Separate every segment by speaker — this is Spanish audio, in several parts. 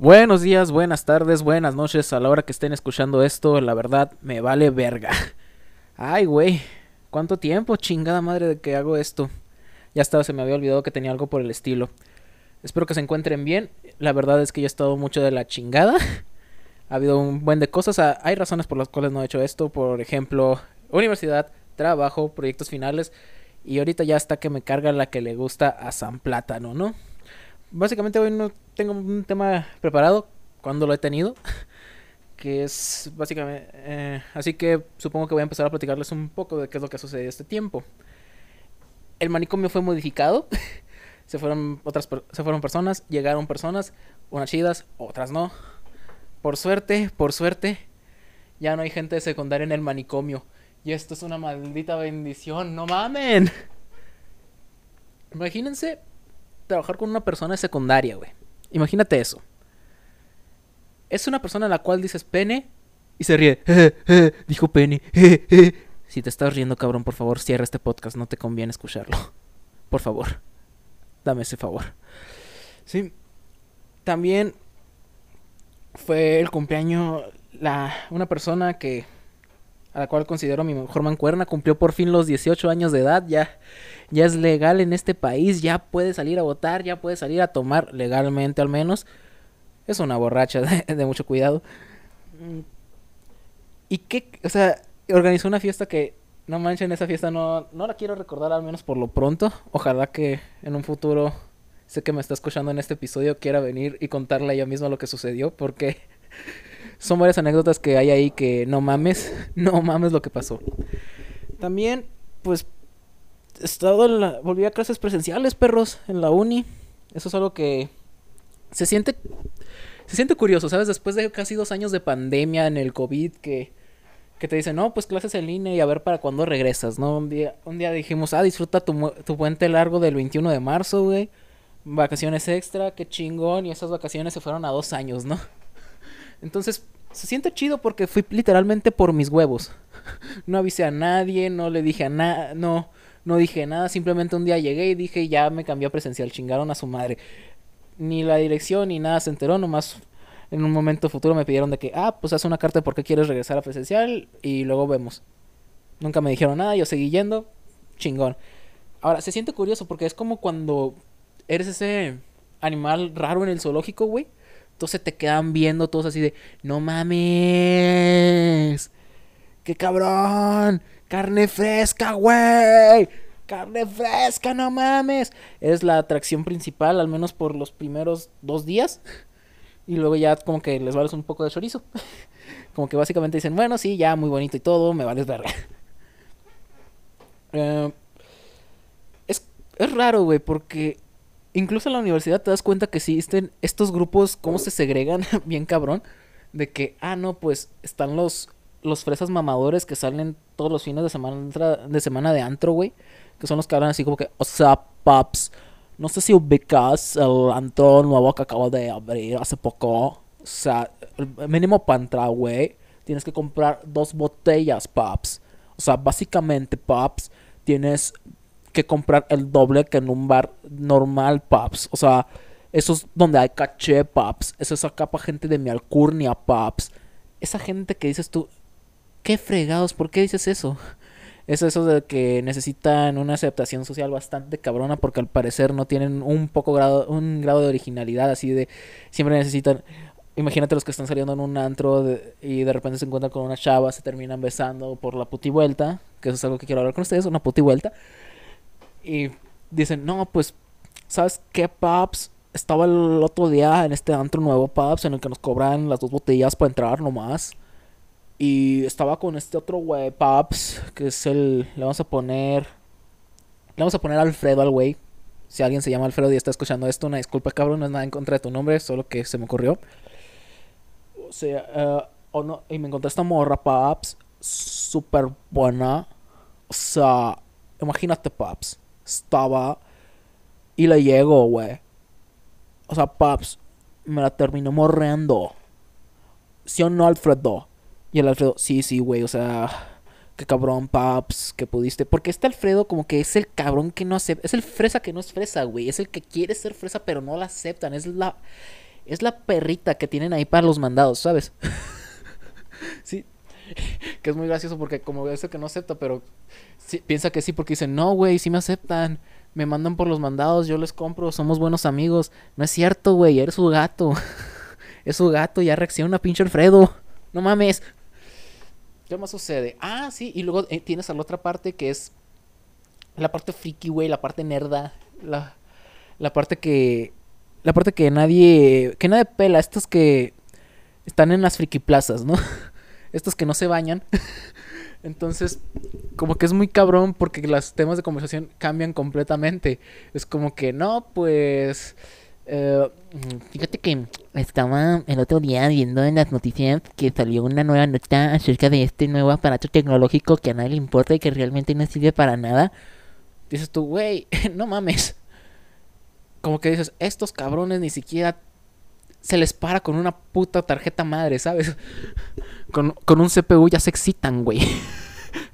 Speaker 1: Buenos días, buenas tardes, buenas noches a la hora que estén escuchando esto. La verdad, me vale verga. Ay, güey. ¿Cuánto tiempo, chingada madre, de que hago esto? Ya estaba, se me había olvidado que tenía algo por el estilo. Espero que se encuentren bien. La verdad es que yo he estado mucho de la chingada. Ha habido un buen de cosas. Ah, Hay razones por las cuales no he hecho esto. Por ejemplo, universidad, trabajo, proyectos finales. Y ahorita ya está que me carga la que le gusta a San Plátano, ¿no? Básicamente hoy no tengo un tema preparado cuando lo he tenido. Que es básicamente... eh, así que supongo que voy a empezar a platicarles un poco de qué es lo que ha sucedido este tiempo. El manicomio fue modificado. se fueron otras se fueron personas, llegaron personas, unas chidas, otras no. Por suerte, por suerte, ya no hay gente de secundaria en el manicomio. Y esto es una maldita bendición, no mamen. Imagínense trabajar con una persona de secundaria, güey. Imagínate eso. Es una persona a la cual dices pene y se ríe. Dijo pene. Si te estás riendo, cabrón, por favor, cierra este podcast. No te conviene escucharlo. Por favor. Dame ese favor. Sí. También fue el cumpleaños la una persona que a la cual considero mi mejor mancuerna cumplió por fin los 18 años de edad, ya ya es legal en este país, ya puede salir a votar, ya puede salir a tomar legalmente al menos. Es una borracha de, mucho cuidado. ¿Y qué? O sea, organizó una fiesta que, no manchen, esa fiesta no, no la quiero recordar al menos por lo pronto. Ojalá que en un futuro, sé que me está escuchando en este episodio, quiera venir y contarle ella misma lo que sucedió, porque son varias anécdotas que hay ahí que no mames, no mames lo que pasó. También, pues, he estado en la- volví a clases presenciales, perros, en la uni. Eso es algo que se siente se siente curioso, ¿sabes? Después de casi dos años de pandemia en el COVID, que, que te dicen, no, pues clases en línea y a ver para cuándo regresas, ¿no? Un día, un día dijimos, ah, disfruta tu, tu puente largo del 21 de marzo, güey. Vacaciones extra, qué chingón. Y esas vacaciones se fueron a dos años, ¿no? Entonces, se siente chido porque fui literalmente por mis huevos. No avisé a nadie, no le dije a nada, no, no dije nada. Simplemente un día llegué y dije, ya me cambié a presencial, chingaron a su madre ni la dirección ni nada se enteró, nomás en un momento futuro me pidieron de que, ah, pues haz una carta de por qué quieres regresar a presencial y luego vemos. Nunca me dijeron nada, yo seguí yendo, chingón. Ahora, se siente curioso porque es como cuando eres ese animal raro en el zoológico, güey. Entonces te quedan viendo todos así de, no mames, qué cabrón, carne fresca, güey. Carne fresca, no mames. Es la atracción principal, al menos por los primeros dos días. Y luego ya como que les vales un poco de chorizo. Como que básicamente dicen, bueno, sí, ya muy bonito y todo, me vales verga. Eh, es, es raro, güey, porque incluso en la universidad te das cuenta que existen estos grupos, cómo se segregan, bien cabrón. De que, ah, no, pues están los, los fresas mamadores que salen todos los fines de semana de, semana de antro, güey. Que son los que hablan así como que, o sea, paps, no sé si ubicas el antro nuevo que acabo de abrir hace poco. O sea, el mínimo para entrar, güey, tienes que comprar dos botellas, paps. O sea, básicamente, paps, tienes que comprar el doble que en un bar normal, paps. O sea, eso es donde hay caché, paps. Eso es acá para gente de mi alcurnia, paps. Esa gente que dices tú, ¿qué fregados? ¿Por qué dices eso? Es eso de que necesitan una aceptación social bastante cabrona porque al parecer no tienen un poco grado, un grado de originalidad así de siempre necesitan imagínate los que están saliendo en un antro de- y de repente se encuentran con una chava, se terminan besando por la puti vuelta, que eso es algo que quiero hablar con ustedes, una puti vuelta. Y dicen, "No, pues ¿sabes qué, paps? Estaba el otro día en este antro nuevo, paps, en el que nos cobran las dos botellas para entrar nomás." Y estaba con este otro güey, Paps, que es el... Le vamos a poner... Le vamos a poner Alfredo al güey. Si alguien se llama Alfredo y está escuchando esto, una disculpa, cabrón, no es nada en contra de tu nombre, solo que se me ocurrió. O sea, o no, y me encontré esta morra, Paps, súper buena. O sea, imagínate, Paps, estaba... Y le llego, güey. O sea, Paps, me la terminó morreando. ¿Sí o no, Alfredo? Y el Alfredo, sí, sí, güey, o sea, qué cabrón, paps, que pudiste. Porque este Alfredo como que es el cabrón que no acepta, es el fresa que no es fresa, güey, es el que quiere ser fresa pero no la aceptan, es la... Es la perrita que tienen ahí para los mandados, ¿sabes? sí. Que es muy gracioso porque como ese que no acepta, pero piensa que sí porque dice, no, güey, sí me aceptan. Me mandan por los mandados, yo les compro, somos buenos amigos. No es cierto, güey, eres su gato. es su gato, ya reacciona pinche Alfredo. No mames. ¿Qué más sucede? Ah, sí, y luego eh, tienes a la otra parte que es la parte friki, güey, la parte nerda, la, la parte que la parte que nadie que nadie pela, estos que están en las friki plazas, ¿no? estos que no se bañan. Entonces, como que es muy cabrón porque los temas de conversación cambian completamente. Es como que, no, pues... Eh, fíjate que estaba el otro día viendo en las noticias que salió una nueva nota acerca de este nuevo aparato tecnológico que a nadie le importa y que realmente no sirve para nada. Dices tú, güey, no mames. Como que dices, estos cabrones ni siquiera se les para con una puta tarjeta madre, ¿sabes? Con, un CPU ya se excitan, güey.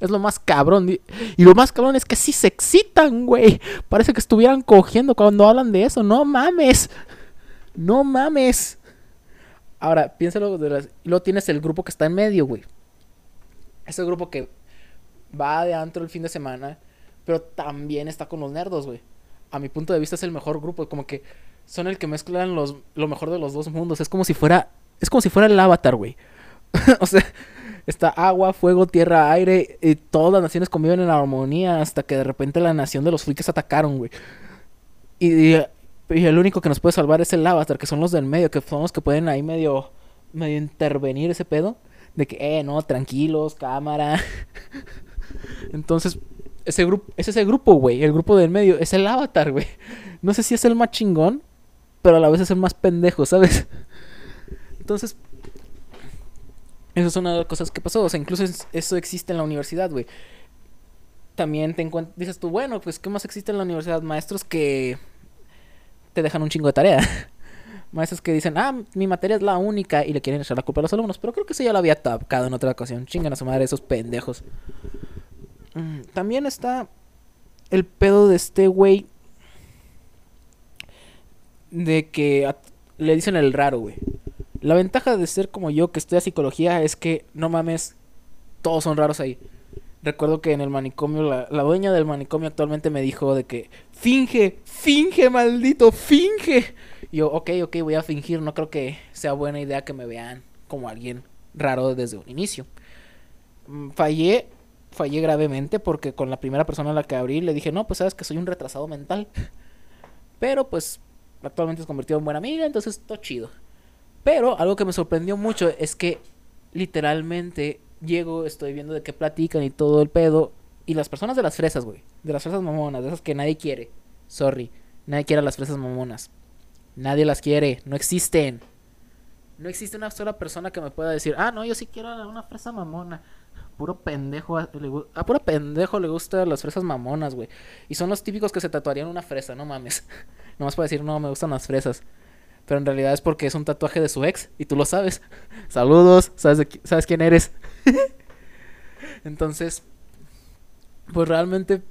Speaker 1: Es lo más cabrón. Y lo más cabrón es que sí se excitan, güey. Parece que estuvieran cogiendo cuando hablan de eso. No mames. No mames. Ahora, piénsalo. De las... Luego tienes el grupo que está en medio, güey. Ese grupo que va de antro el fin de semana. Pero también está con los nerdos, güey. A mi punto de vista es el mejor grupo. Como que son el que mezclan los, lo mejor de los dos mundos. Es como si fuera. Es como si fuera el avatar, güey. o sea, está agua, fuego, tierra, aire. Y todas las naciones conviven en armonía. Hasta que de repente la nación de los frikis atacaron, güey. Y, el único que nos puede salvar es el avatar, que son los del medio, que son los que pueden ahí medio. medio intervenir ese pedo. De que, eh, no, tranquilos, cámara. Entonces, ese grupo, es ese grupo, güey. El grupo del medio es el avatar, güey. No sé si es el más chingón pero a la vez es el más pendejo, ¿sabes? Entonces, eso es una de las cosas que pasó. O sea, incluso eso existe en la universidad, güey. También te encuentras, dices tú, bueno, pues, ¿qué más existe en la universidad? Maestros que te dejan un chingo de tarea. Maestros que dicen, ah, mi materia es la única y le quieren echar la culpa a los alumnos. Pero creo que eso ya lo había tocado en otra ocasión. Chingan a su madre esos pendejos. Mm, también está el pedo de este güey de que le dicen el raro, güey. La ventaja de ser como yo, que estudia psicología, es que, no mames, todos son raros ahí. Recuerdo que en el manicomio, la, dueña del manicomio actualmente me dijo de que, finge, finge, maldito, finge. Y yo, ok, ok, voy a fingir, no creo que sea buena idea que me vean como alguien raro desde un inicio. Mm, fallé, fallé gravemente porque con la primera persona a la que abrí le dije, no, pues sabes que soy un retrasado mental. Pero pues actualmente se convirtió en buena amiga, entonces todo chido. Pero algo que me sorprendió mucho es que literalmente llego, estoy viendo de qué platican y todo el pedo. Y las personas de las fresas, güey. De las fresas mamonas, de esas que nadie quiere. Sorry. Nadie quiere a las fresas mamonas. Nadie las quiere. No existen. No existe una sola persona que me pueda decir, ah, no, yo sí quiero a una fresa mamona. Puro pendejo. A, puro pendejo le gustan las fresas mamonas, güey. Y son los típicos que se tatuarían una fresa, no mames. Nomás para decir, no, me gustan las fresas. Pero en realidad es porque es un tatuaje de su ex y tú lo sabes. Saludos, sabes, sabes quién eres. Entonces, pues realmente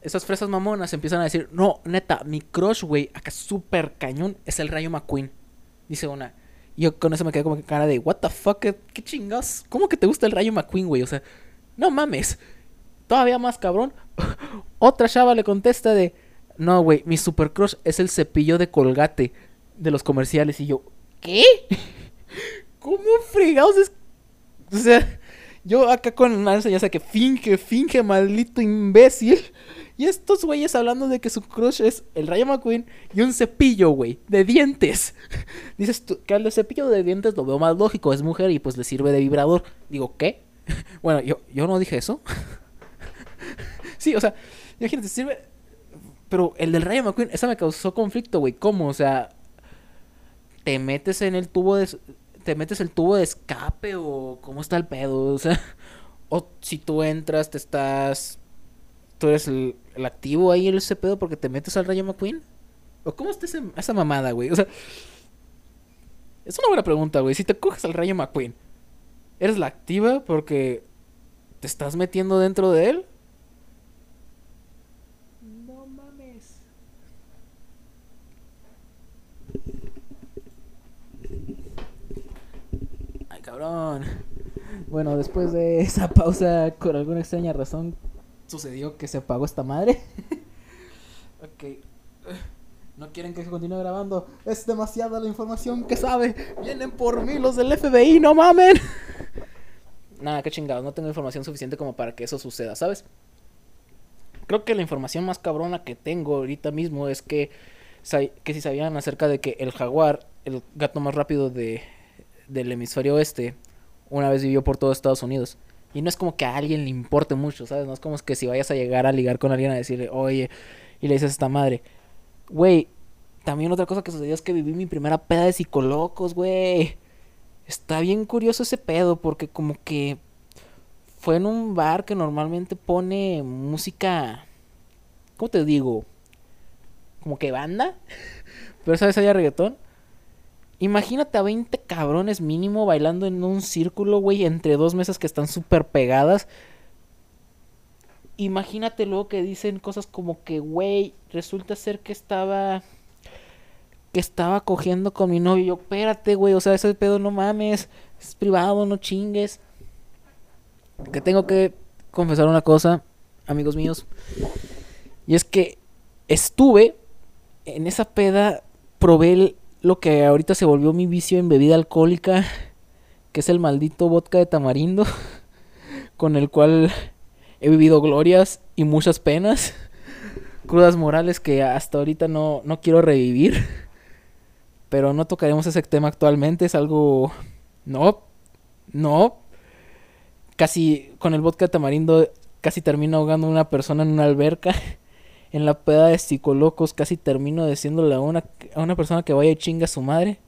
Speaker 1: esas fresas mamonas empiezan a decir, no, neta, mi crush, güey, acá súper cañón, es el Rayo McQueen. Dice una. Y yo con eso me quedé como que cara de, what the fuck, qué, qué chingas. ¿Cómo que te gusta el Rayo McQueen, güey? O sea, no mames. Todavía más cabrón. Otra chava le contesta de, no, güey, mi super crush es el cepillo de colgate de los comerciales. Y yo, ¿qué? ¿Cómo fregados es? O sea, yo acá con una enseñanza que finge, finge, maldito imbécil. Y estos güeyes hablando de que su crush es el Rayo McQueen y un cepillo, güey, de dientes. Dices tú, que el cepillo de dientes lo veo más lógico, es mujer y pues le sirve de vibrador. Digo, ¿qué? Bueno, yo, yo no dije eso. sí, o sea, imagínate, sirve pero el del Rayo McQueen, esa me causó conflicto, güey. ¿Cómo? O sea, te metes en el tubo de. Te metes el tubo de escape o cómo está el pedo. O sea, o si tú entras, te estás. Tú eres el, activo ahí en ese pedo porque te metes al Rayo McQueen. ¿O cómo está esa mamada, güey? O sea, es una buena pregunta, güey. Si te coges al Rayo McQueen, ¿eres la activa porque te estás metiendo dentro de él? Cabrón. Bueno, después de esa pausa, por alguna extraña razón, sucedió que se apagó esta madre. ok. No quieren que continúe grabando. Es demasiada la información que sabe. Vienen por mí los del FBI, no mamen. Nada, qué chingados. No tengo información suficiente como para que eso suceda, ¿sabes? Creo que la información más cabrona que tengo ahorita mismo es que, que si sabían acerca de que el jaguar, el gato más rápido de, del hemisferio oeste, una vez vivió por todo Estados Unidos. Y no es como que a alguien le importe mucho, ¿sabes? No es como que si vayas a llegar a ligar con alguien a decirle, oye, y le dices a esta madre, Güey, también otra cosa que sucedió es que viví mi primera peda de psicolocos, güey. Está bien curioso ese pedo porque como que fue en un bar que normalmente pone música, ¿cómo te digo? Como que banda, pero esa vez había reggaetón. Imagínate a 20 cabrones mínimo bailando en un círculo, güey, entre dos mesas que están súper pegadas imagínate luego que dicen cosas como que, güey, resulta ser que estaba que estaba cogiendo con mi novio. Yo, espérate, güey, o sea, ese pedo no mames, es privado, no chingues. Que tengo que confesar una cosa, amigos míos. Y es que estuve en esa peda, probé lo que ahorita se volvió mi vicio en bebida alcohólica, que es el maldito vodka de tamarindo, con el cual he vivido glorias y muchas penas, crudas morales que hasta ahorita no, no quiero revivir. Pero no tocaremos ese tema actualmente, es algo... No, no. Casi con el vodka de tamarindo casi termino ahogando a una persona en una alberca. En la peda de psicolocos casi termino diciéndole a una, a una persona que vaya y chinga a su madre.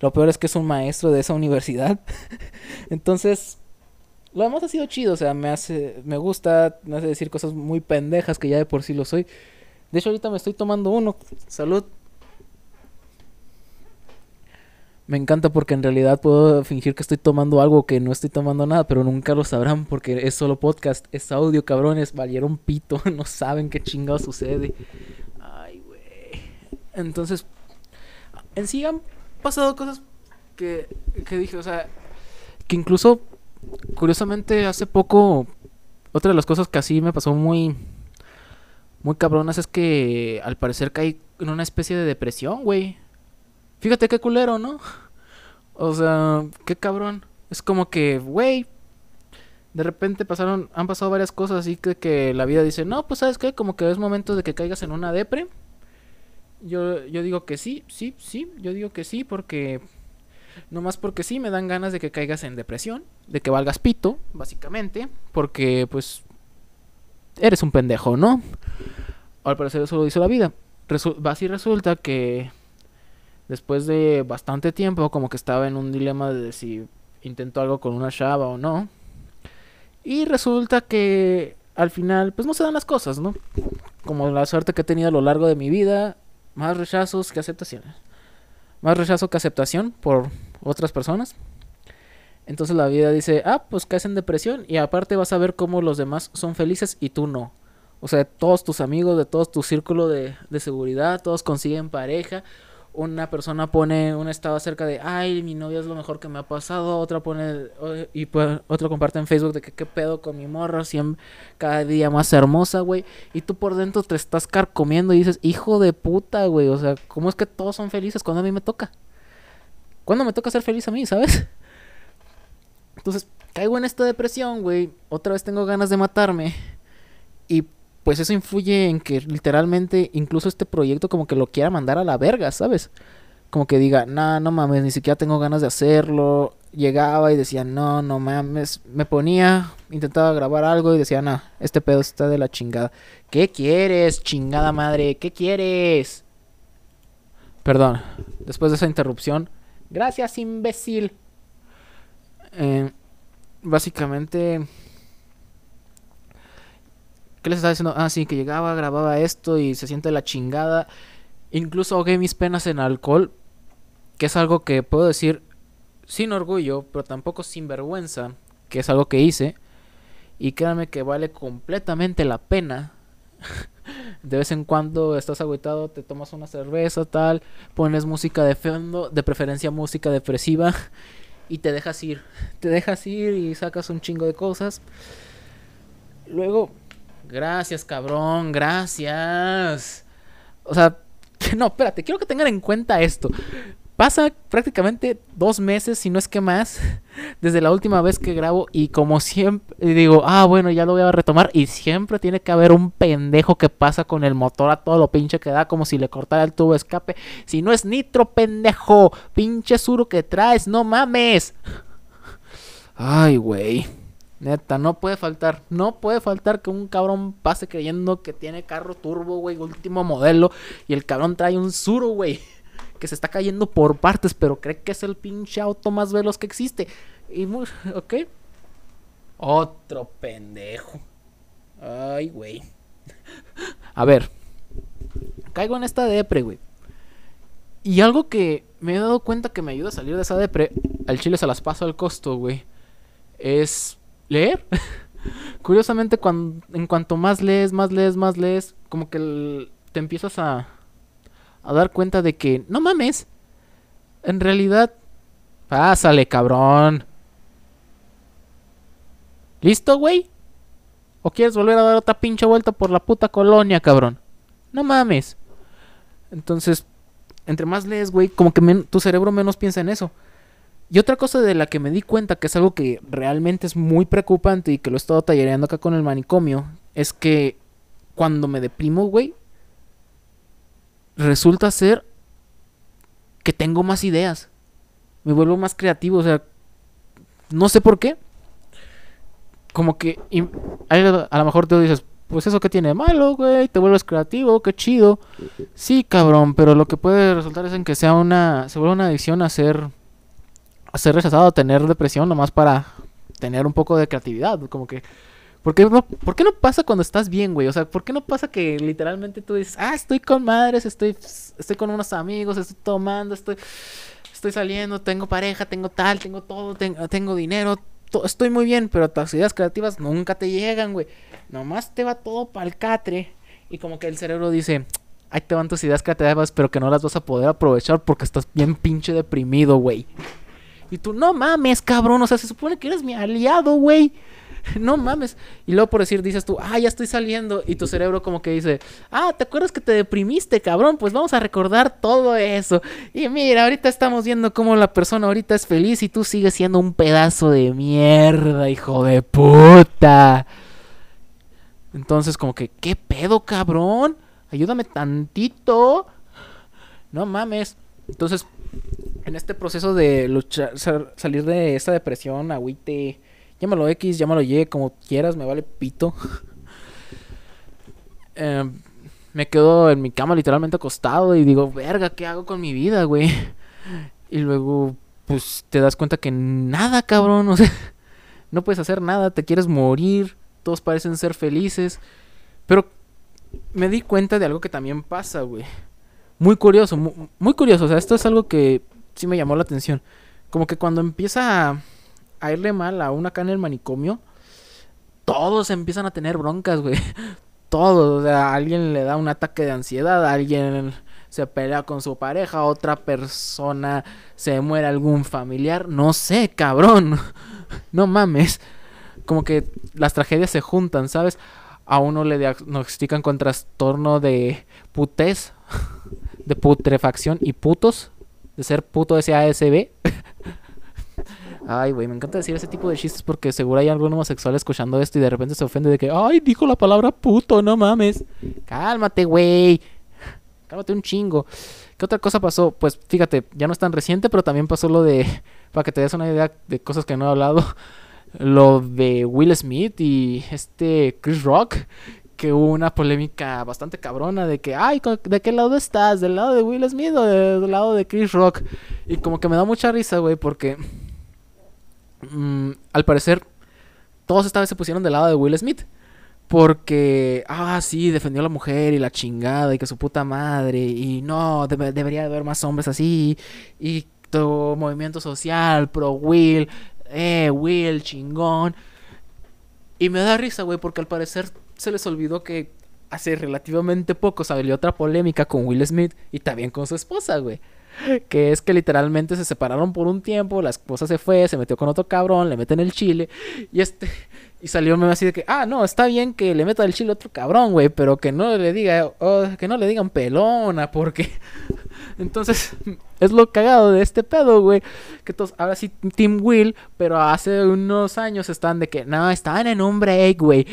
Speaker 1: Lo peor es que es un maestro de esa universidad. Entonces, lo demás ha sido chido, o sea, me hace, me gusta, me hace decir cosas muy pendejas que ya de por sí lo soy. De hecho, ahorita me estoy tomando uno. Salud. Me encanta porque en realidad puedo fingir que estoy tomando algo que no estoy tomando nada, pero nunca lo sabrán porque es solo podcast, es audio, cabrones, valieron pito, no saben qué chingado sucede. Ay, güey. Entonces, en sí han pasado cosas que, que dije, o sea, que incluso curiosamente, hace poco, otra de las cosas que así me pasó muy, muy cabronas es que al parecer caí en una especie de depresión, güey. Fíjate qué culero, ¿no? O sea, qué cabrón. Es como que, güey, de repente pasaron, han pasado varias cosas así que, la vida dice, no, pues sabes qué, como que es momento de que caigas en una depre. Yo, yo digo que sí, sí, sí, yo digo que sí, porque no más porque sí me dan ganas de que caigas en depresión, de que valgas pito, básicamente, porque pues eres un pendejo, ¿no? Al parecer eso lo dice la vida. así resulta que después de bastante tiempo, como que estaba en un dilema de si intento algo con una chava o no. Y resulta que al final, pues no se dan las cosas, ¿no? Como la suerte que he tenido a lo largo de mi vida, más rechazos que aceptaciones más rechazo que aceptación por otras personas. Entonces la vida dice, ah, pues caes en depresión y aparte vas a ver cómo los demás son felices y tú no. O sea, todos tus amigos, de todo tu círculo de, de seguridad, todos consiguen pareja. Una persona pone un estado acerca de, ay, mi novia es lo mejor que me ha pasado. Otra pone, y pues, otro comparte en Facebook de que qué pedo con mi morra, siempre, cada día más hermosa, güey. Y tú por dentro te estás carcomiendo y dices, hijo de puta, güey. O sea, ¿cómo es que todos son felices cuando a mí me toca? ¿Cuándo me toca ser feliz a mí, sabes? Entonces, caigo en esta depresión, güey. Otra vez tengo ganas de matarme. Y pues eso influye en que literalmente incluso este proyecto como que lo quiera mandar a la verga, ¿sabes? Como que diga, no, no mames, ni siquiera tengo ganas de hacerlo. Llegaba y decía, no, no mames. Me ponía, intentaba grabar algo y decía, no, este pedo está de la chingada. ¿Qué quieres, chingada madre? ¿Qué quieres? Perdón, después de esa interrupción, Gracias, imbécil. Eh, básicamente... ¿Qué les estaba diciendo? Ah, sí, que llegaba, grababa esto y se siente la chingada. Incluso ahogué mis penas en alcohol. Que es algo que puedo decir sin orgullo, pero tampoco sin vergüenza. Que es algo que hice. Y créanme que vale completamente la pena de vez en cuando estás agüitado, te tomas una cerveza, tal, pones música de fondo, de preferencia música depresiva, y te dejas ir. Te dejas ir y sacas un chingo de cosas. Luego, gracias, cabrón, gracias. O sea, no, espérate, quiero que tengan en cuenta esto. Pasa prácticamente dos meses, si no es que más, desde la última vez que grabo y como siempre digo, ah, bueno, ya lo voy a retomar y siempre tiene que haber un pendejo que pasa con el motor a todo lo pinche que da como si le cortara el tubo de escape. Si no es nitro, pendejo, pinche suro que traes, no mames. Ay, güey. Neta, no puede faltar, no puede faltar que un cabrón pase creyendo que tiene carro turbo, güey, último modelo y el cabrón trae un suro, güey que se está cayendo por partes, pero cree que es el pinche auto más veloz que existe. Y ok. Otro pendejo. Ay, güey. A ver. Caigo en esta depre, güey. Y algo que me he dado cuenta que me ayuda a salir de esa depre, al chile se las paso al costo, güey. Es leer. Curiosamente, cuando, en cuanto más lees, más lees, más lees, como que te empiezas a, a dar cuenta de que, no mames, en realidad, pásale, cabrón. ¿Listo, güey? ¿O quieres volver a dar otra pinche vuelta por la puta colonia, cabrón? No mames. Entonces, entre más lees, güey, como que tu cerebro menos piensa en eso. Y otra cosa de la que me di cuenta, que es algo que realmente es muy preocupante y que lo he estado tallereando acá con el manicomio, es que cuando me deprimo, güey, resulta ser que tengo más ideas. Me vuelvo más creativo, o sea, no sé por qué. Como que a lo mejor te dices, pues eso que tiene de malo, güey, te vuelves creativo, qué chido. Sí, cabrón, pero lo que puede resultar es en que sea una se vuelve una adicción a ser ser rechazado, tener depresión nomás para tener un poco de creatividad, como que ¿Por qué, no, ¿Por qué no pasa cuando estás bien, güey? O sea, ¿por qué no pasa que literalmente tú dices, ah, estoy con madres, estoy, estoy con unos amigos, estoy tomando, estoy, estoy saliendo, tengo pareja, tengo tal, tengo todo, tengo, tengo dinero, estoy muy bien, pero tus ideas creativas nunca te llegan, güey. Nomás te va todo para el catre. Y como que el cerebro dice, ahí te van tus ideas creativas, pero que no las vas a poder aprovechar porque estás bien pinche deprimido, güey. Y tú, no mames, cabrón, o sea, se supone que eres mi aliado, güey. no mames. Y luego por decir, dices tú, ah, ya estoy saliendo. Y tu cerebro como que dice, ah, ¿te acuerdas que te deprimiste, cabrón? Pues vamos a recordar todo eso. Y mira, ahorita estamos viendo cómo la persona ahorita es feliz y tú sigues siendo un pedazo de mierda, hijo de puta. Entonces como que, ¿qué pedo, cabrón? Ayúdame tantito. No mames. Entonces, en este proceso de salir de esta depresión, agüite, Llámalo X, llámalo Y, como quieras, me vale pito. Em, me quedo en mi cama literalmente acostado y digo, verga, ¿qué hago con mi vida, güey? Y luego, pues te das cuenta que nada, cabrón, o sea, no puedes hacer nada, te quieres morir, todos parecen ser felices. Pero me di cuenta de algo que también pasa, güey. Muy curioso, muy, muy curioso, o sea, esto es algo que sí me llamó la atención. Como que cuando empieza a irle mal a una acá en el manicomio, todos empiezan a tener broncas, güey. Todos, o sea, alguien le da un ataque de ansiedad, alguien se pelea con su pareja, otra persona se muere algún familiar, no sé, cabrón. No mames. Como que las tragedias se juntan, ¿sabes? A uno le diagnostican con trastorno de putez, de putrefacción y putos, de ser puto SASB. Ay, güey, me encanta decir ese tipo de chistes porque seguro hay algún homosexual escuchando esto y de repente se ofende de que, ay, dijo la palabra puto, no mames. Cálmate, güey. Cálmate un chingo. ¿Qué otra cosa pasó? Pues fíjate, ya no es tan reciente, pero también pasó lo de, para que te des una idea de cosas que no he hablado, lo de Will Smith y este Chris Rock, que hubo una polémica bastante cabrona de que, ay, ¿de qué lado estás? ¿Del lado de Will Smith o del lado de Chris Rock? Y como que me da mucha risa, güey, porque Mm, al parecer, todos esta vez se pusieron del lado de Will Smith. Porque, ah, sí, defendió a la mujer y la chingada y que su puta madre. Y no, debería haber más hombres así. Y tu movimiento social, pro Will, eh, Will, chingón. Y me da risa, güey, porque al parecer se les olvidó que hace relativamente poco salió otra polémica con Will Smith y también con su esposa, güey. Que es que literalmente se separaron por un tiempo, la esposa se fue, se metió con otro cabrón, le meten el chile y este y salió meme así de que, ah, no, está bien que le meta el chile a otro cabrón, güey, pero que no le diga, oh, que no le digan pelona, porque entonces es lo cagado de este pedo, güey, que todos ahora sí Team Will, pero hace unos años están de que, no, estaban en un break, güey.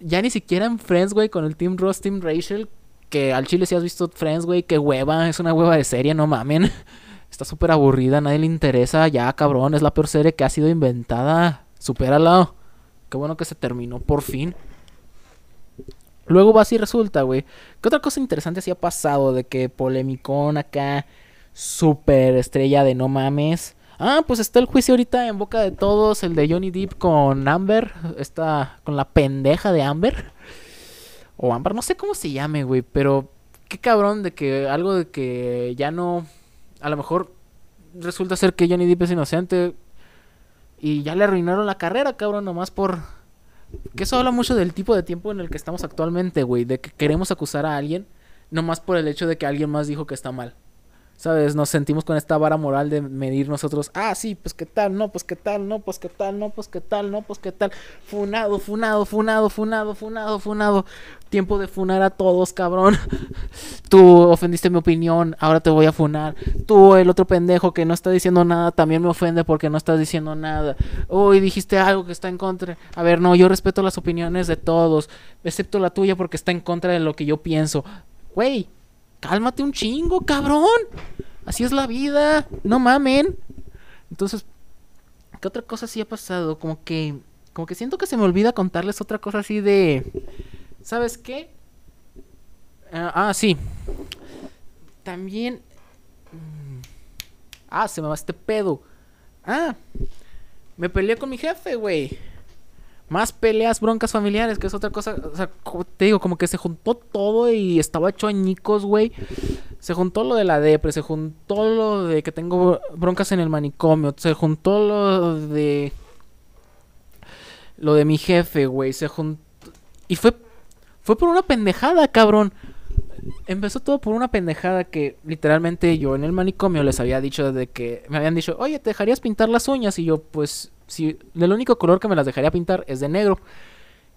Speaker 1: Ya ni siquiera en Friends, güey, con el Team Ross, Team Rachel, que al chile si has visto Friends, güey, que hueva, es una hueva de serie, no mamen. Está súper aburrida, nadie le interesa, ya cabrón, es la peor serie que ha sido inventada. Supérala. Qué bueno que se terminó por fin. Luego va así resulta, güey. ¿Qué otra cosa interesante así ha pasado? De que polemicón acá, súper estrella de no mames. Ah, pues está el juicio ahorita en boca de todos, el de Johnny Depp con Amber. Está con la pendeja de Amber. O Amber, no sé cómo se llame, güey. Pero qué cabrón de que algo de que ya no... A lo mejor resulta ser que Johnny Depp es inocente. Y ya le arruinaron la carrera, cabrón, nomás por... Que eso habla mucho del tipo de tiempo en el que estamos actualmente, güey. De que queremos acusar a alguien nomás por el hecho de que alguien más dijo que está mal. ¿Sabes? Nos sentimos con esta vara moral de medir nosotros. Ah, sí, pues qué tal, no, pues qué tal, no, pues qué tal, no, pues qué tal, no, pues qué tal. Funado, funado, funado, funado, funado, funado. Tiempo de funar a todos, cabrón. Tú ofendiste mi opinión, ahora te voy a funar. Tú, el otro pendejo que no está diciendo nada, también me ofende porque no estás diciendo nada. Uy, dijiste algo que está en contra. A ver, no, yo respeto las opiniones de todos, excepto la tuya porque está en contra de lo que yo pienso. Güey, cálmate un chingo, cabrón. Así es la vida, no mamen. Entonces, ¿qué otra cosa sí ha pasado? Como que, como que siento que se me olvida contarles otra cosa así de, ¿sabes qué? ah, ah sí. También, mm, ah, se me va este pedo. Ah, me peleé con mi jefe, güey más peleas, broncas familiares, que es otra cosa. O sea, te digo, como que se juntó todo y estaba hecho añicos, güey. Se juntó lo de la depre, se juntó lo de que tengo broncas en el manicomio, se juntó lo de. Lo de mi jefe, güey. Se juntó. Y fue. Fue por una pendejada, cabrón. Empezó todo por una pendejada que literalmente yo en el manicomio les había dicho de que me habían dicho, oye, ¿te dejarías pintar las uñas? Y yo, pues, si el único color que me las dejaría pintar es de negro.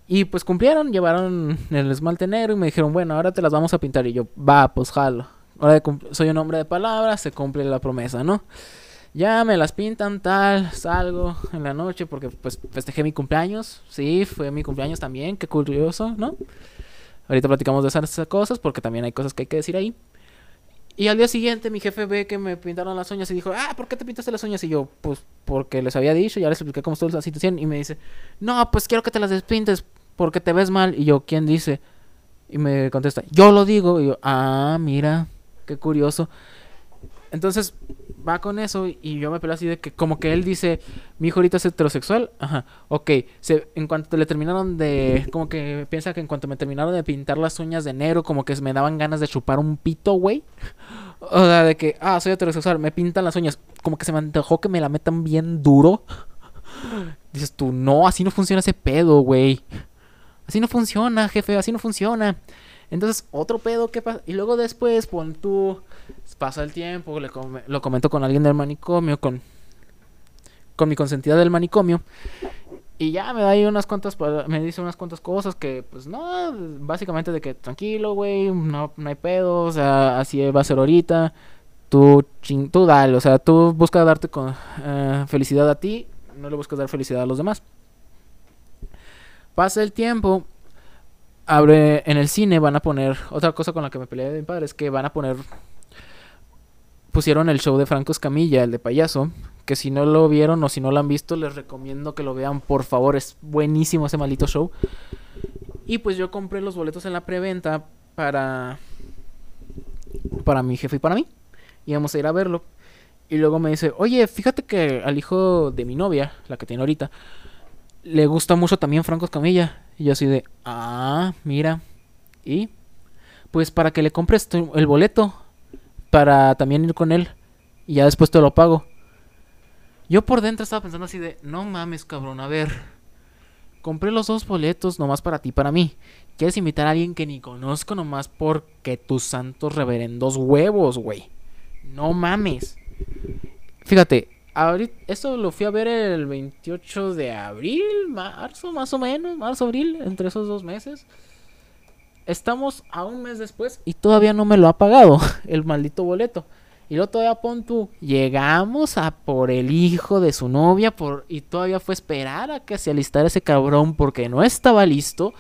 Speaker 1: Y pues cumplieron, llevaron el esmalte negro y me dijeron, bueno, ahora te las vamos a pintar. Y yo, va, pues jalo. Ahora soy un hombre de palabras, se cumple la promesa, ¿no? Ya me las pintan tal, salgo en la noche porque pues festejé mi cumpleaños. Sí, fue mi cumpleaños también, qué curioso, ¿no? Ahorita platicamos de esas cosas porque también hay cosas que hay que decir ahí. Y al día siguiente mi jefe ve que me pintaron las uñas y dijo, ah, ¿por qué te pintaste las uñas? Y yo, pues porque les había dicho, ya les expliqué cómo estuvo la situación. Y me dice, no, pues quiero que te las despintes porque te ves mal. Y yo, ¿quién dice? Y me contesta, yo lo digo. Y yo, ah, mira, qué curioso. Entonces, va con eso y yo me peleo así de que como que él dice, mi hijo ahorita es heterosexual, ajá, ok, se, en cuanto le terminaron de, como que piensa que en cuanto me terminaron de pintar las uñas de negro, como que me daban ganas de chupar un pito, güey. O sea, de que, ah, soy heterosexual, me pintan las uñas, como que se me antojó que me la metan bien duro. Dices tú, no, así no funciona ese pedo, güey. Así no funciona, jefe, así no funciona. Entonces, otro pedo que pasa. Y luego después, pon tú pasa el tiempo, le lo comento con alguien del manicomio, con, con mi consentida del manicomio. Y ya me da ahí unas cuantas, me dice unas cuantas cosas que, pues no, básicamente de que tranquilo, güey, no, no hay pedo, o sea, así va a ser ahorita. Tú, tú dale, o sea, tú buscas darte con, eh, felicidad a ti, no le buscas dar felicidad a los demás. Pasa el tiempo, abre en el cine, van a poner, otra cosa con la que me peleé de mi padre es que van a poner pusieron el show de Franco Escamilla, el de payaso, que si no lo vieron o si no lo han visto, les recomiendo que lo vean, por favor, es buenísimo ese maldito show. Y pues yo compré los boletos en la preventa para para mi jefe y para mí. Íbamos a ir a verlo. Y luego me dice, oye, fíjate que al hijo de mi novia, la que tiene ahorita, le gusta mucho también Franco Escamilla. Y yo así de, ah, mira. Y pues para que le compres el boleto, para también ir con él. Y ya después te lo pago. Yo por dentro estaba pensando así de, no mames, cabrón, a ver. Compré los dos boletos nomás para ti, para mí. quieres invitar a alguien que ni conozco nomás porque tus santos reverendos huevos, güey. No mames. Fíjate, ahorita, esto lo fui a ver el 28 de abril, marzo, más o menos, marzo, abril, entre esos dos meses. Estamos a un mes después y todavía no me lo ha pagado el maldito boleto. Y luego todavía pon tú, llegamos a por el hijo de su novia por, y todavía fue esperar a que se alistara ese cabrón porque no estaba listo.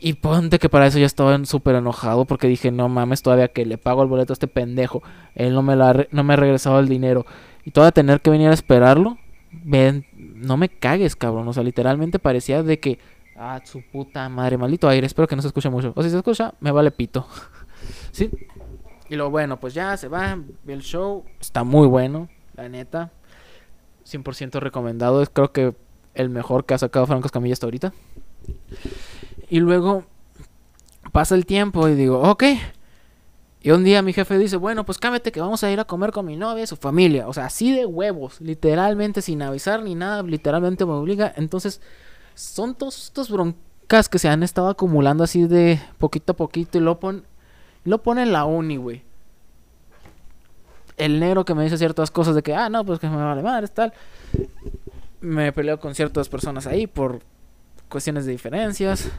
Speaker 1: Y ponte que para eso ya estaba súper enojado porque dije, no mames, todavía que le pago el boleto a este pendejo. Él no me, la, no me ha regresado el dinero. Y todavía tener que venir a esperarlo. Ven, no me cagues, cabrón. O sea, literalmente parecía de que... Ah, su puta madre, maldito aire. Espero que no se escuche mucho. O si se escucha, me vale pito. ¿Sí? Y lo bueno, pues ya se va. El show está muy bueno, la neta. 100% recomendado. Es creo que el mejor que ha sacado Franco Escamilla hasta ahorita. Y luego pasa el tiempo y digo, ok. Y un día mi jefe dice, bueno, pues cámbiate que vamos a ir a comer con mi novia y su familia. O sea, así de huevos, literalmente sin avisar ni nada, literalmente me obliga. Entonces, son todos estos broncas que se han estado acumulando así de poquito a poquito y lo, pon, lo pone en la uni, güey. El negro que me dice ciertas cosas de que, ah, no, pues que me vale madre, tal. Me peleo con ciertas personas ahí por cuestiones de diferencias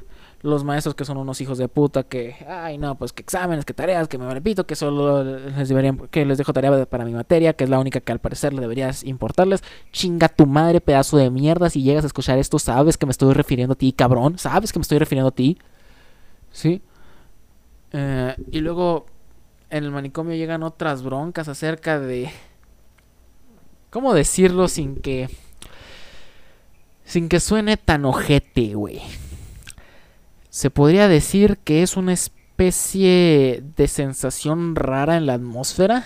Speaker 1: los maestros que son unos hijos de puta que, ay no, pues que exámenes, que tareas, que me repito, que solo les deberían, que les dejo tarea para mi materia, que es la única que al parecer le deberías importarles. Chinga tu madre, pedazo de mierda, si llegas a escuchar esto, sabes que me estoy refiriendo a ti, cabrón, sabes que me estoy refiriendo a ti. ¿Sí? Eh, y luego en el manicomio llegan otras broncas acerca de... ¿Cómo decirlo sin que... Sin que suene tan ojete, güey? se podría decir que es una especie de sensación rara en la atmósfera.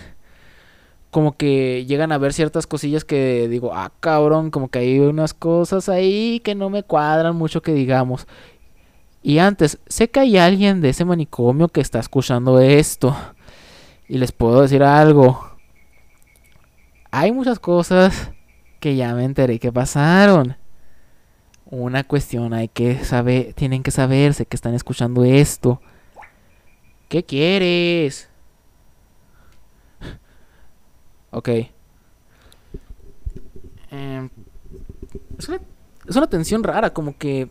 Speaker 1: Como que llegan a ver ciertas cosillas que digo, ah, cabrón, como que hay unas cosas ahí que no me cuadran mucho que digamos. Y antes, sé que hay alguien de ese manicomio que está escuchando esto. Y les puedo decir algo. Hay muchas cosas que ya me enteré que pasaron una cuestión, hay que saber, tienen que saberse que están escuchando esto. ¿Qué quieres? ok. Em, es, una, es una tensión rara, como que,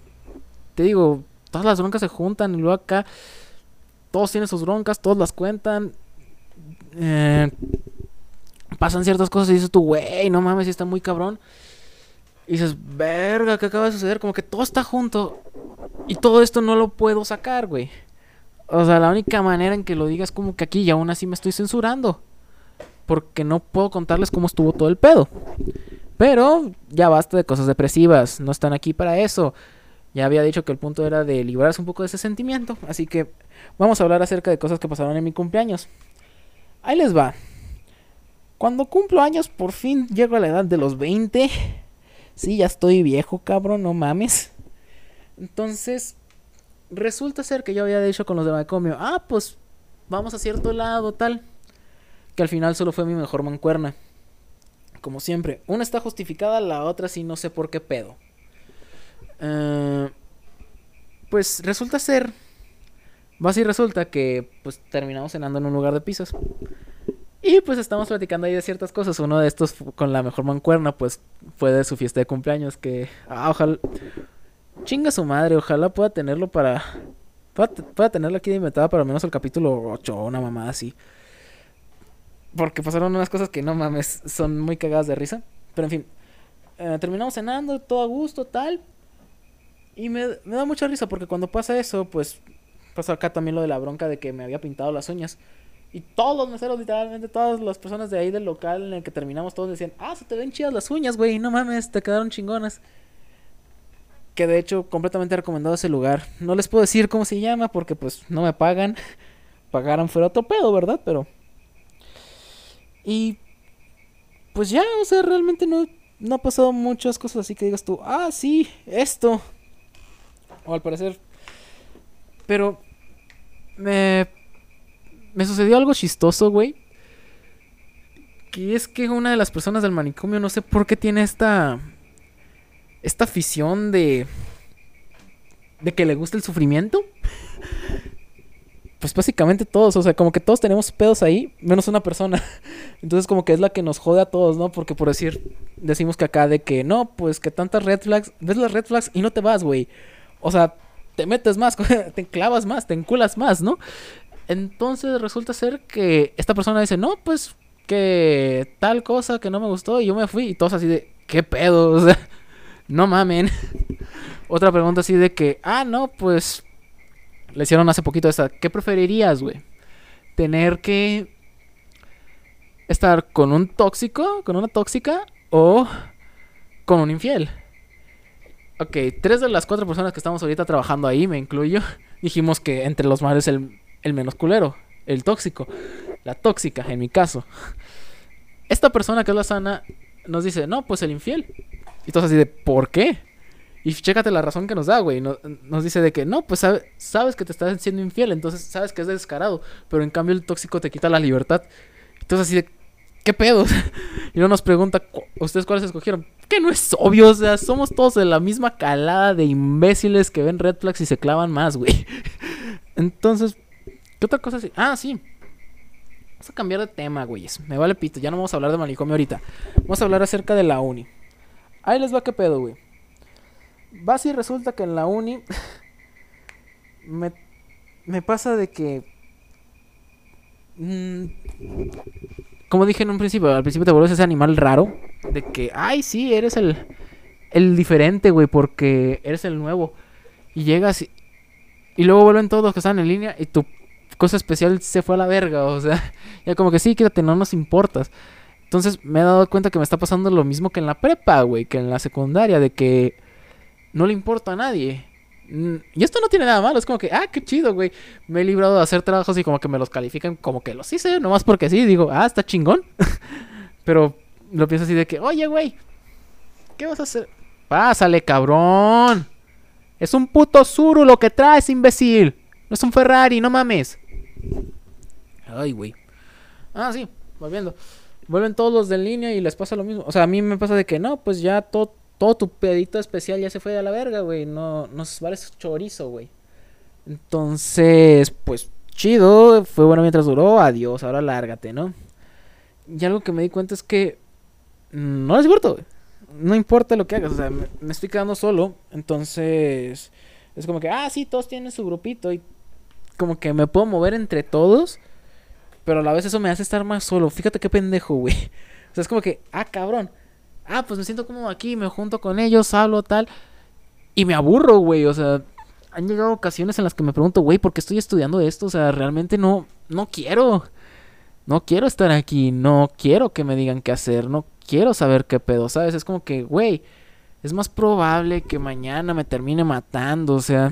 Speaker 1: te digo, todas las broncas se juntan y luego acá todos tienen sus broncas, todos las cuentan. Eh, pasan ciertas cosas y dices tú, güey, no mames, está muy cabrón. Y dices, verga, ¿qué acaba de suceder? Como que todo está junto. Y todo esto no lo puedo sacar, güey. O sea, la única manera en que lo digas como que aquí y aún así me estoy censurando. Porque no puedo contarles cómo estuvo todo el pedo. Pero ya basta de cosas depresivas. No están aquí para eso. Ya había dicho que el punto era de librarse un poco de ese sentimiento. Así que vamos a hablar acerca de cosas que pasaron en mi cumpleaños. Ahí les va. Cuando cumplo años, por fin llego a la edad de los 20 Sí, ya estoy viejo, cabrón, no mames. Entonces, resulta ser que yo había dicho con los de Macomio, ah, pues vamos a cierto lado, tal. Que al final solo fue mi mejor mancuerna. Como siempre. Una está justificada, la otra sí no sé por qué pedo. Eh, pues resulta ser. Va así resulta que pues terminamos cenando en un lugar de pisos. Y pues estamos platicando ahí de ciertas cosas. Uno de estos con la mejor mancuerna, pues fue de su fiesta de cumpleaños. Que, ah, ojalá. Chinga su madre, ojalá pueda tenerlo para. Pueda, tenerlo aquí de inventada para menos el capítulo 8 o una mamá así. Porque pasaron unas cosas que no mames, son muy cagadas de risa. Pero en fin, eh, terminamos cenando, todo a gusto, tal. Y me, me da mucha risa porque cuando pasa eso, pues pasa acá también lo de la bronca de que me había pintado las uñas. Y todos los meseros, literalmente, todas las personas de ahí del local en el que terminamos, todos decían, ah, se te ven chidas las uñas, güey, no mames, te quedaron chingonas. Que de hecho, completamente recomendado ese lugar. No les puedo decir cómo se llama porque pues no me pagan. Pagaran fuera otro pedo, ¿verdad? Pero... Y... Pues ya, o sea, realmente no, no ha pasado muchas cosas así que digas tú, ah, sí, esto. O al parecer... Pero... Me me sucedió algo chistoso, güey. Que es que una de las personas del manicomio, no sé por qué tiene esta. Esta afición de. de que le gusta el sufrimiento. Pues básicamente todos, o sea, como que todos tenemos pedos ahí, menos una persona. Entonces como que es la que nos jode a todos, ¿no? Porque por decir, decimos que acá de que no, pues que tantas red flags, ves las red flags y no te vas, güey. O sea, te metes más, te clavas más, te enculas más, ¿no? Entonces resulta ser que esta persona dice, no, pues que tal cosa que no me gustó y yo me fui y todos así de, ¿qué pedo? O sea, no mamen. Otra pregunta así de que, ah, no, pues le hicieron hace poquito esta, ¿qué preferirías, güey? Tener que estar con un tóxico, con una tóxica o con un infiel. Ok, tres de las cuatro personas que estamos ahorita trabajando ahí, me incluyo, dijimos que entre los mares el, el menos culero, el tóxico, la tóxica en mi caso. Esta persona que es la sana nos dice, no, pues el infiel. Y todos así de, ¿por qué? Y chécate la razón que nos da, güey. Nos, dice de que, no, pues sabes que te estás siendo infiel, entonces sabes que es descarado. Pero en cambio el tóxico te quita la libertad. Entonces así de, ¿qué pedo? y no nos pregunta, ¿ustedes cuáles escogieron? Que no es obvio, o sea, somos todos de la misma calada de imbéciles que ven red flags y se clavan más, güey. entonces, ¿qué otra cosa? Ah, sí. Vamos a cambiar de tema, güeyes. Me vale pito, ya no vamos a hablar de manicomio ahorita. Vamos a hablar acerca de la uni. Ahí les va qué pedo, güey. Va y resulta que en la uni me, me pasa de que... Mm, como dije en un principio, al principio te vuelves ese animal raro. De que, ay, sí, eres el, el diferente, güey, porque eres el nuevo. Y llegas y, y luego vuelven todos los que están en línea y tu cosa especial se fue a la verga, o sea, ya como que sí, quédate, no nos importas. Entonces me he dado cuenta que me está pasando lo mismo que en la prepa, güey, que en la secundaria, de que no le importa a nadie. Mm, y esto no tiene nada malo, es como que, ah, qué chido, güey. Me he librado de hacer trabajos y como que me los califican como que los hice, nomás porque sí, digo, ah, está chingón. Pero lo pienso así de que, oye, güey, ¿qué vas a hacer? Pásale, cabrón. Es un puto Zuru lo que traes, imbécil. No es un Ferrari, no mames. Ay, güey. Ah, sí, volviendo. Vuelven todos los de línea y les pasa lo mismo. O sea, a mí me pasa de que no, pues ya todo, todo tu pedito especial ya se fue a la verga, güey. No, no vale chorizo, güey. Entonces, pues chido. Fue bueno mientras duró. Adiós, ahora lárgate, ¿no? Y algo que me di cuenta es que no les importa, güey. No importa lo que hagas, o sea, me estoy quedando solo. Entonces, es como que, ah, sí, todos tienen su grupito y como que me puedo mover entre todos, pero a la vez eso me hace estar más solo. Fíjate qué pendejo, güey. O sea, es como que, ah, cabrón. Ah, pues me siento como aquí, me junto con ellos, hablo tal. Y me aburro, güey. O sea, han llegado ocasiones en las que me pregunto, güey, ¿por qué estoy estudiando esto? O sea, realmente no, no quiero. No quiero estar aquí, no quiero que me digan qué hacer, no quiero saber qué pedo, ¿sabes? Es como que, güey, es más probable que mañana me termine matando, o sea,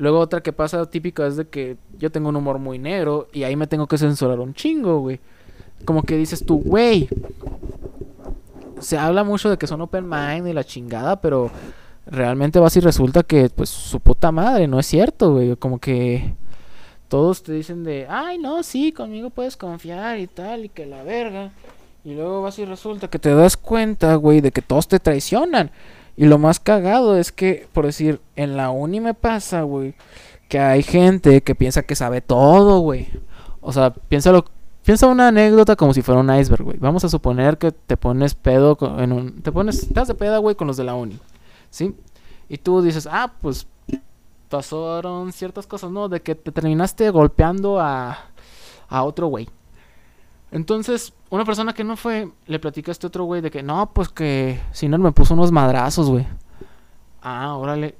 Speaker 1: Luego otra que pasa típica es de que yo tengo un humor muy negro y ahí me tengo que censurar un chingo, güey. Como que dices tú, güey. Se habla mucho de que son open mind y la chingada, pero realmente vas y resulta que, pues, su puta madre, no es cierto, güey. Como que todos te dicen de, ay, no, sí, conmigo puedes confiar y tal, y que la verga. Y luego vas y resulta que te das cuenta, güey, de que todos te traicionan. Y lo más cagado es que, por decir, en la uni me pasa, güey, que hay gente que piensa que sabe todo, güey. O sea, piénsalo, piensa una anécdota como si fuera un iceberg, güey. Vamos a suponer que te pones pedo en un... Te pones... Estás de peda, güey, con los de la uni. ¿Sí? Y tú dices, ah, pues pasaron ciertas cosas, ¿no? De que te terminaste golpeando a, a otro güey. Entonces, una persona que no fue, le platica a este otro güey de que, no, pues que si no me puso unos madrazos, güey. Ah, órale.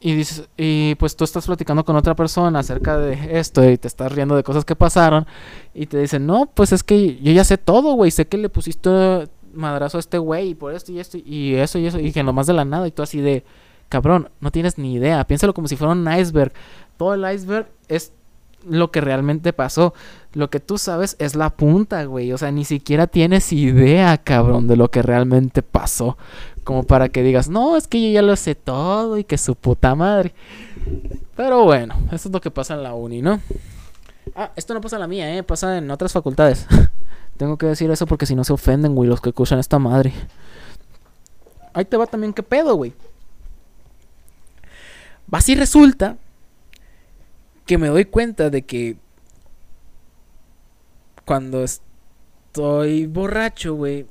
Speaker 1: Y dices, y pues tú estás platicando con otra persona acerca de esto y te estás riendo de cosas que pasaron. Y te dicen, no, pues es que yo ya sé todo, güey. Sé que le pusiste madrazo a este güey y por esto y esto y eso y eso. Y que nomás de la nada. Y tú así de, cabrón, no tienes ni idea. Piénsalo como si fuera un iceberg. Todo el iceberg es lo que realmente pasó. Lo que tú sabes es la punta, güey. O sea, ni siquiera tienes idea, cabrón, de lo que realmente pasó. Como para que digas, no, es que yo ya lo sé todo y que su puta madre. Pero bueno, eso es lo que pasa en la uni, ¿no? Ah, esto no pasa en la mía, ¿eh? Pasa en otras facultades. Tengo que decir eso porque si no se ofenden, güey, los que escuchan esta madre. Ahí te va también qué pedo, güey. Así resulta que me doy cuenta de que cuando estoy borracho, güey,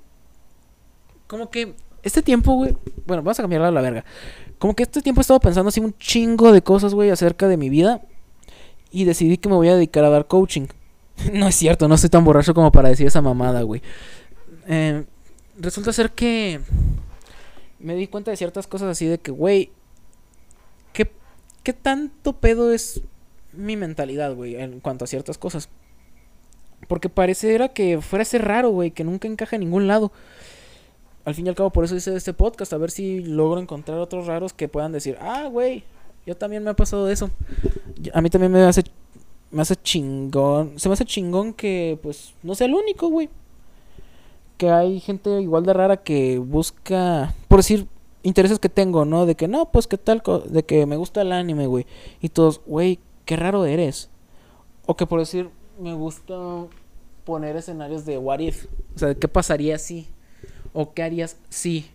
Speaker 1: como que este tiempo, güey, bueno, vamos a cambiarlo a la verga. Como que este tiempo he estado pensando así un chingo de cosas, güey, acerca de mi vida y decidí que me voy a dedicar a dar coaching. no es cierto, no estoy tan borracho como para decir esa mamada, güey. Eh, resulta ser que me di cuenta de ciertas cosas así de que, güey, ¿qué, ¿qué tanto pedo es mi mentalidad, güey, en cuanto a ciertas cosas? Porque pareciera que fuera ese raro, güey, que nunca encaja en ningún lado. Al fin y al cabo, por eso hice este podcast, a ver si logro encontrar otros raros que puedan decir, ah, güey, yo también me ha pasado eso. A mí también me hace, me hace chingón, se me hace chingón que, pues, no sea el único, güey. Que hay gente igual de rara que busca, por decir, intereses que tengo, ¿no? De que no, pues, ¿qué tal? De que me gusta el anime, güey. Y todos, güey, qué raro eres. O que por decir, me gusta poner escenarios de what if. O sea, ¿qué pasaría si? ¿O qué harías si?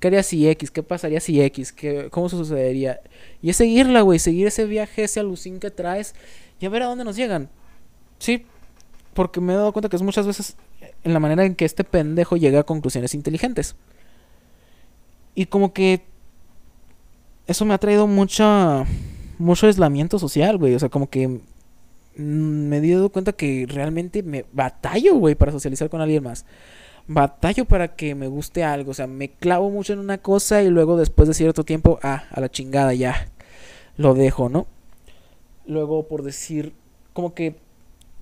Speaker 1: ¿Qué harías si X? ¿Qué pasaría si X? ¿Qué, ¿Cómo sucedería? Y es seguirla, güey. Seguir ese viaje, ese alucín que traes. Y a ver a dónde nos llegan. Sí. Porque me he dado cuenta que es muchas veces en la manera en que este pendejo llega a conclusiones inteligentes. Y como que eso me ha traído mucha mucho aislamiento social, güey. O sea, como que me he dado cuenta que realmente me batallo, güey, para socializar con alguien más. Batallo para que me guste algo. O sea, me clavo mucho en una cosa y luego después de cierto tiempo, ah, a la chingada ya. Lo dejo, ¿no? Luego, por decir, como que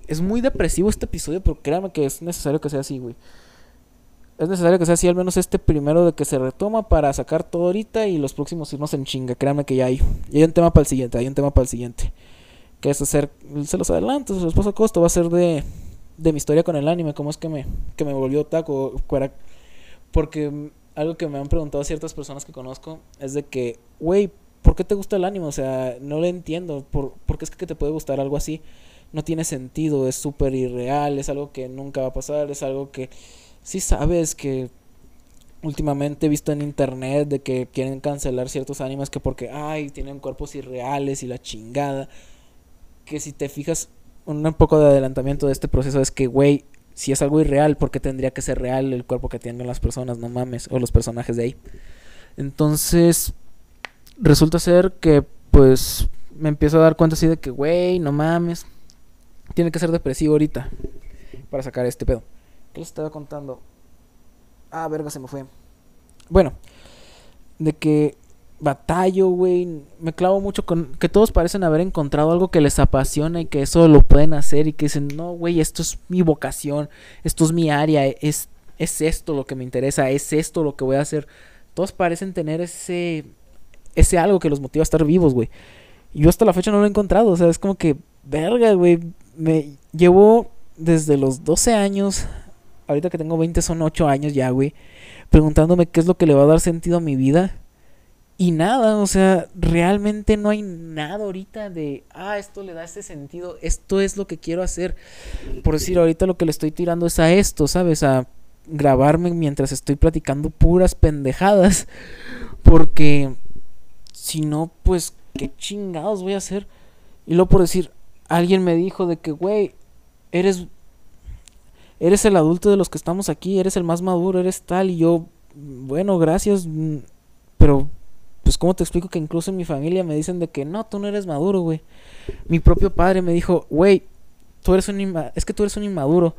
Speaker 1: es muy depresivo este episodio, pero créanme que es necesario que sea así, güey. Es necesario que sea así, al menos este primero de que se retoma para sacar todo ahorita y los próximos irnos en chinga. Créanme que ya hay. Y hay un tema para el siguiente, hay un tema para el siguiente que es hacer, se los adelanto, su esposo Costo va a ser de, de mi historia con el anime, cómo es que me, que me volvió taco, porque algo que me han preguntado ciertas personas que conozco es de que, güey, ¿por qué te gusta el anime? O sea, no lo entiendo, ¿por, ¿por qué es que te puede gustar algo así? No tiene sentido, es súper irreal, es algo que nunca va a pasar, es algo que sí sabes que últimamente he visto en internet de que quieren cancelar ciertos animes que porque, ay, tienen cuerpos irreales y la chingada que si te fijas, un poco de adelantamiento de este proceso es que, güey, si es algo irreal, ¿por qué tendría que ser real el cuerpo que tienen las personas? No mames, o los personajes de ahí. Entonces, resulta ser que, pues, me empiezo a dar cuenta así de que, güey, no mames, tiene que ser depresivo ahorita para sacar este pedo. ¿Qué les estaba contando? Ah, verga, se me fue. Bueno, de que batallo, güey. Me clavo mucho con que todos parecen haber encontrado algo que les apasiona y que eso lo pueden hacer y que dicen, no, güey, esto es mi vocación, esto es mi área, es, es esto lo que me interesa, es esto lo que voy a hacer. Todos parecen tener ese, ese algo que los motiva a estar vivos, güey. Yo hasta la fecha no lo he encontrado, o sea, es como que, verga, güey. Me llevo desde los 12 años, ahorita que tengo 20 son 8 años ya, güey, preguntándome qué es lo que le va a dar sentido a mi vida y nada, o sea, realmente no hay nada ahorita de, ah, esto le da ese sentido, esto es lo que quiero hacer. Por decir, ahorita lo que le estoy tirando es a esto, ¿sabes? A grabarme mientras estoy platicando puras pendejadas. Porque si no, pues, ¿qué chingados voy a hacer? Y luego por decir, alguien me dijo de que, güey, eres, eres el adulto de los que estamos aquí, eres el más maduro, eres tal. Y yo, bueno, gracias, mm, pero pues cómo te explico que incluso en mi familia me dicen de que no, tú no eres maduro, güey. Mi propio padre me dijo, güey, tú eres un es que tú eres un inmaduro.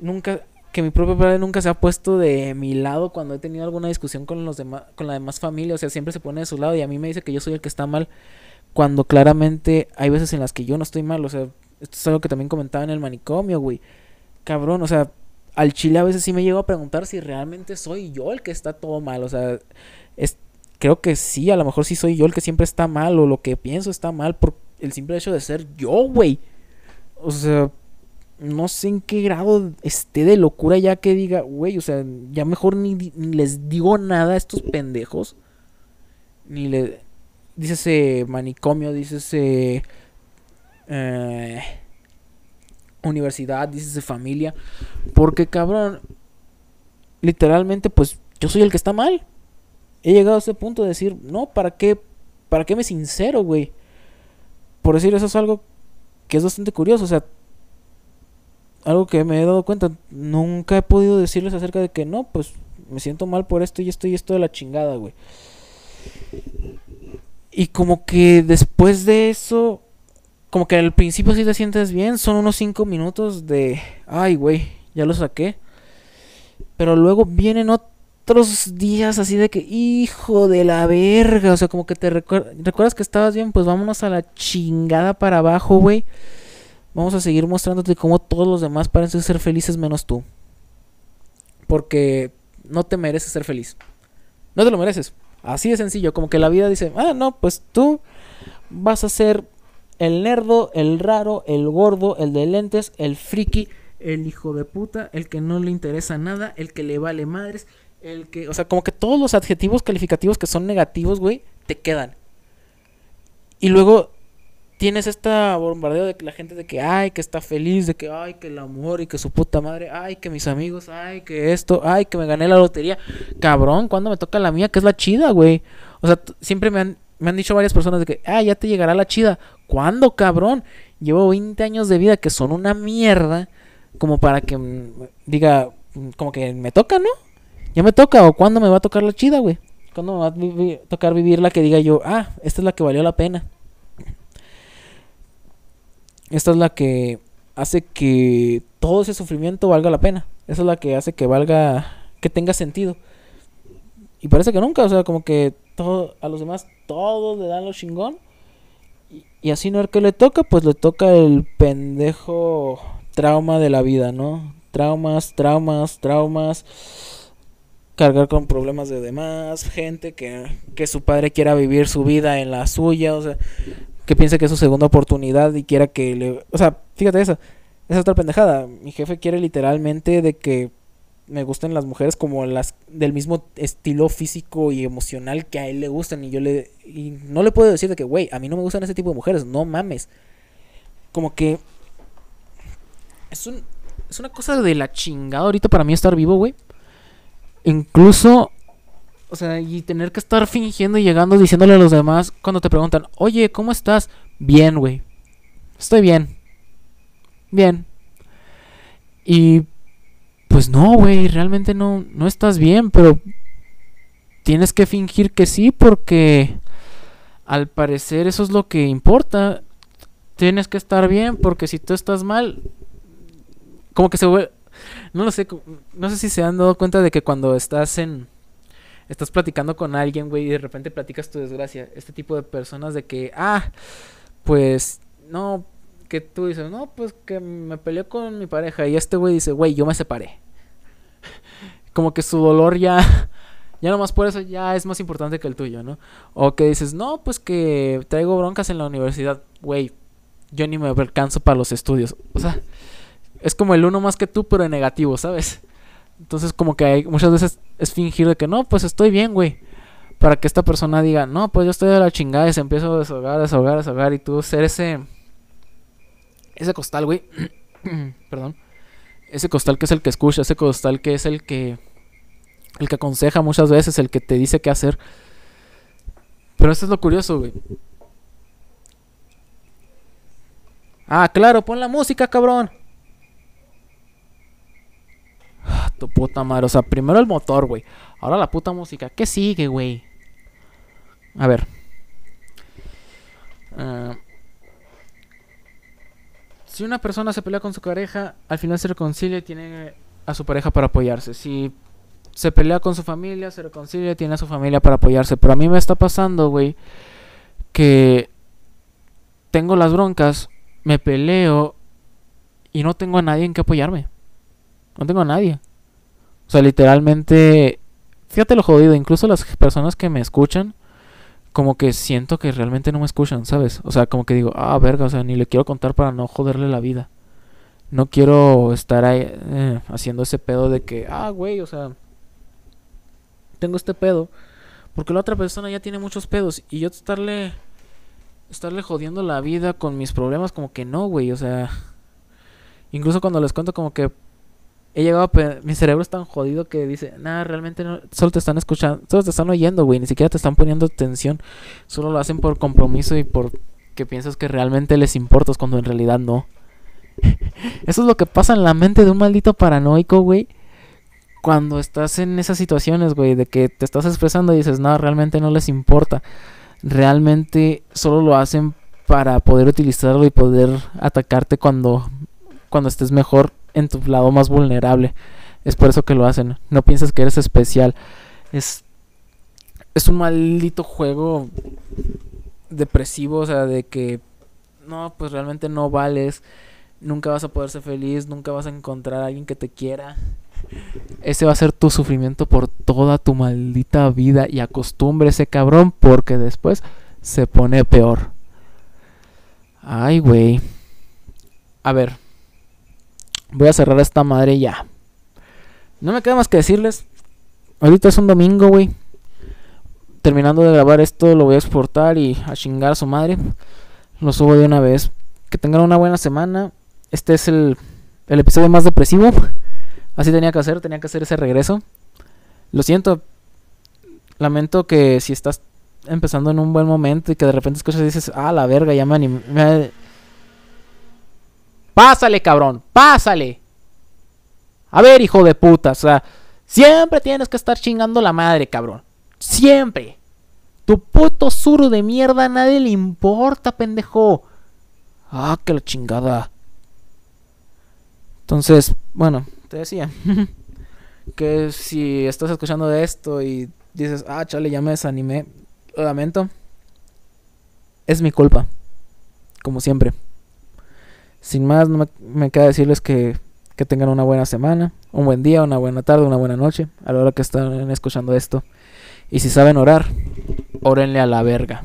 Speaker 1: Nunca que mi propio padre nunca se ha puesto de mi lado cuando he tenido alguna discusión con los demás con la demás familia, o sea, siempre se pone de su lado y a mí me dice que yo soy el que está mal cuando claramente hay veces en las que yo no estoy mal, o sea, esto es algo que también comentaba en el manicomio, güey. Cabrón, o sea, al chile a veces sí me llego a preguntar si realmente soy yo el que está todo mal, o sea, es creo que sí, a lo mejor sí soy yo el que siempre está mal o lo que pienso está mal por el simple hecho de ser yo, güey. O sea, no sé en qué grado esté de locura ya que diga, güey, o sea, ya mejor ni, les digo nada a estos pendejos. Ni le... Dice ese manicomio, dice ese... Eh, universidad, dice ese familia. Porque cabrón, literalmente pues yo soy el que está mal he llegado a ese punto de decir, no, ¿para qué ¿para qué me sincero, güey? Por decir, eso es algo que es bastante curioso, o sea, algo que me he dado cuenta, nunca he podido decirles acerca de que no, pues me siento mal por esto y esto y esto de la chingada, güey. Y como que después de eso, como que al principio sí te sientes bien, son unos 5 minutos de, ay, güey, ya lo saqué. Pero luego vienen otros días así de que, hijo de la verga, o sea, como que te recuerdas que estabas bien, pues vámonos a la chingada para abajo, güey. Vamos a seguir mostrándote cómo todos los demás parecen ser felices menos tú. Porque no te mereces ser feliz. No te lo mereces. Así de sencillo, como que la vida dice, ah, no, pues tú vas a ser el nerdo, el raro, el gordo, el de lentes, el friki, el hijo de puta, el que no le interesa nada, el que le vale madres, el que, o sea, como que todos los adjetivos calificativos que son negativos, güey, te quedan. Y luego tienes esta bombardeo de la gente de que, ay, que está feliz, de que, ay, que el amor y que su puta madre, ay, que mis amigos, ay, que esto, ay, que me gané la lotería. Cabrón, ¿cuándo me toca la mía? Que es la chida, güey. O sea, siempre me han, me han dicho varias personas de que, ah, ya te llegará la chida. ¿Cuándo, cabrón? Llevo 20 años de vida que son una mierda como para que diga, como que me toca, ¿no? Ya me toca, o cuándo me va a tocar la chida, güey. ¿Cuándo me va a tocar vivir la que diga yo, ah, esta es la que valió la pena? Esta es la que hace que todo ese sufrimiento valga la pena. Esa es la que hace que valga, que tenga sentido. Y parece que nunca, o sea, como que todo, a los demás todos le dan lo chingón. Y, así no el que le toca, pues le toca el pendejo trauma de la vida, ¿no? Traumas, traumas, traumas. Cargar con problemas de demás, gente que, que su padre quiera vivir su vida en la suya, o sea, que piense que es su segunda oportunidad y quiera que le... O sea, fíjate esa. Esa otra pendejada. Mi jefe quiere literalmente de que me gusten las mujeres como las del mismo estilo físico y emocional que a él le gustan. Y yo le... Y no le puedo decir de que, güey, a mí no me gustan ese tipo de mujeres. No mames. Como que... Es un... Es una cosa de la chingada ahorita para mí estar vivo, güey. Incluso o sea, y tener que estar fingiendo y llegando diciéndole a los demás cuando te preguntan, oye, ¿cómo estás? Bien, güey. Estoy bien. Bien. Y pues no, güey, realmente no, no estás bien, pero tienes que fingir que sí porque al parecer eso es lo que importa. Tienes que estar bien porque si tú estás mal, como que se vuelve... No lo sé, no sé si se han dado cuenta de que cuando estás en estás platicando con alguien, güey, y de repente platicas tu desgracia. Este tipo de personas de que, ah, pues, no, que tú dices, no, pues que me peleé con mi pareja. Y este güey dice, güey, yo me separé. Como que su dolor ya, ya nomás por eso ya es más importante que el tuyo, ¿no? O que dices, no, pues que traigo broncas en la universidad. Güey, yo ni me alcanzo para los estudios. O sea, es como el uno más que tú, pero en negativo, ¿sabes? Entonces como que hay, muchas veces es fingir de que no, pues estoy bien, güey. Para que esta persona diga, no, pues yo estoy de la chingada y se empieza a desahogar, desahogar, desahogar. Y tú ser ese... Ese costal, güey. Perdón. Ese costal que es el que escucha, ese costal que es el que... El que aconseja muchas veces, el que te dice qué hacer. Pero esto es lo curioso, güey. Ah, claro, pon la música, cabrón. Tu puta madre. O sea, primero el motor, güey. Ahora la puta música. ¿Qué sigue, güey? A ver. Ah, si una persona se pelea con su pareja, al final se reconcilia y tiene a su pareja para apoyarse. Si se pelea con su familia, se reconcilia y tiene a su familia para apoyarse. Pero a mí me está pasando, güey, que tengo las broncas, me peleo y no tengo a nadie en que apoyarme. No tengo a nadie. O sea, literalmente, fíjate lo jodido, incluso las personas que me escuchan, como que siento que realmente no me escuchan, ¿sabes? O sea, como que digo, ah, verga, o sea, ni le quiero contar para no joderle la vida. No quiero estar ahí eh, haciendo ese pedo de que, ah, güey, o sea, tengo este pedo. Porque la otra persona ya tiene muchos pedos y yo estarle estarle jodiendo la vida con mis problemas como que no, güey, o sea, incluso cuando les cuento como que he llegado a mi cerebro es tan jodido que dice, nada, realmente no, solo te están escuchando, solo te están oyendo, güey, ni siquiera te están poniendo atención, solo lo hacen por compromiso y por que piensas que realmente les importas cuando en realidad no. Eso es lo que pasa en la mente de un maldito paranoico, güey. Cuando estás en esas situaciones, güey, de que te estás expresando y dices, no, realmente no les importa. Realmente solo lo hacen para poder utilizarlo y poder atacarte cuando, cuando estés mejor en tu lado más vulnerable. Es por eso que lo hacen. No piensas que eres especial. Es, es un maldito juego depresivo, o sea, de que no, pues realmente no vales. Nunca vas a poder ser feliz, nunca vas a encontrar a alguien que te quiera. Ese va a ser tu sufrimiento por toda tu maldita vida y acostumbre ese cabrón porque después se pone peor. Ay, güey. A ver, Voy a cerrar esta madre ya. No me queda más que decirles. Ahorita es un domingo, güey. Terminando de grabar esto, lo voy a exportar y a chingar a su madre. Lo subo de una vez. Que tengan una buena semana. Este es el, el episodio más depresivo. Así tenía que hacer, tenía que hacer ese regreso. Lo siento. Lamento que si estás empezando en un buen momento y que de repente escuchas y dices, ah, la verga, ya me animé. Pásale, cabrón, pásale. A ver, hijo de puta, o sea, siempre tienes que estar chingando la madre, cabrón. Siempre. Tu puto suru de mierda a nadie le importa, pendejo. Ah, que la chingada. Entonces, bueno, te decía que si estás escuchando de esto y dices, ah, chale, ya me desanimé, lo lamento. Es mi culpa. Como siempre. Sin más, no me, queda decirles que, que tengan una buena semana, un buen día, una buena tarde, una buena noche, a la hora que están escuchando esto. Y si saben orar, órenle a la verga.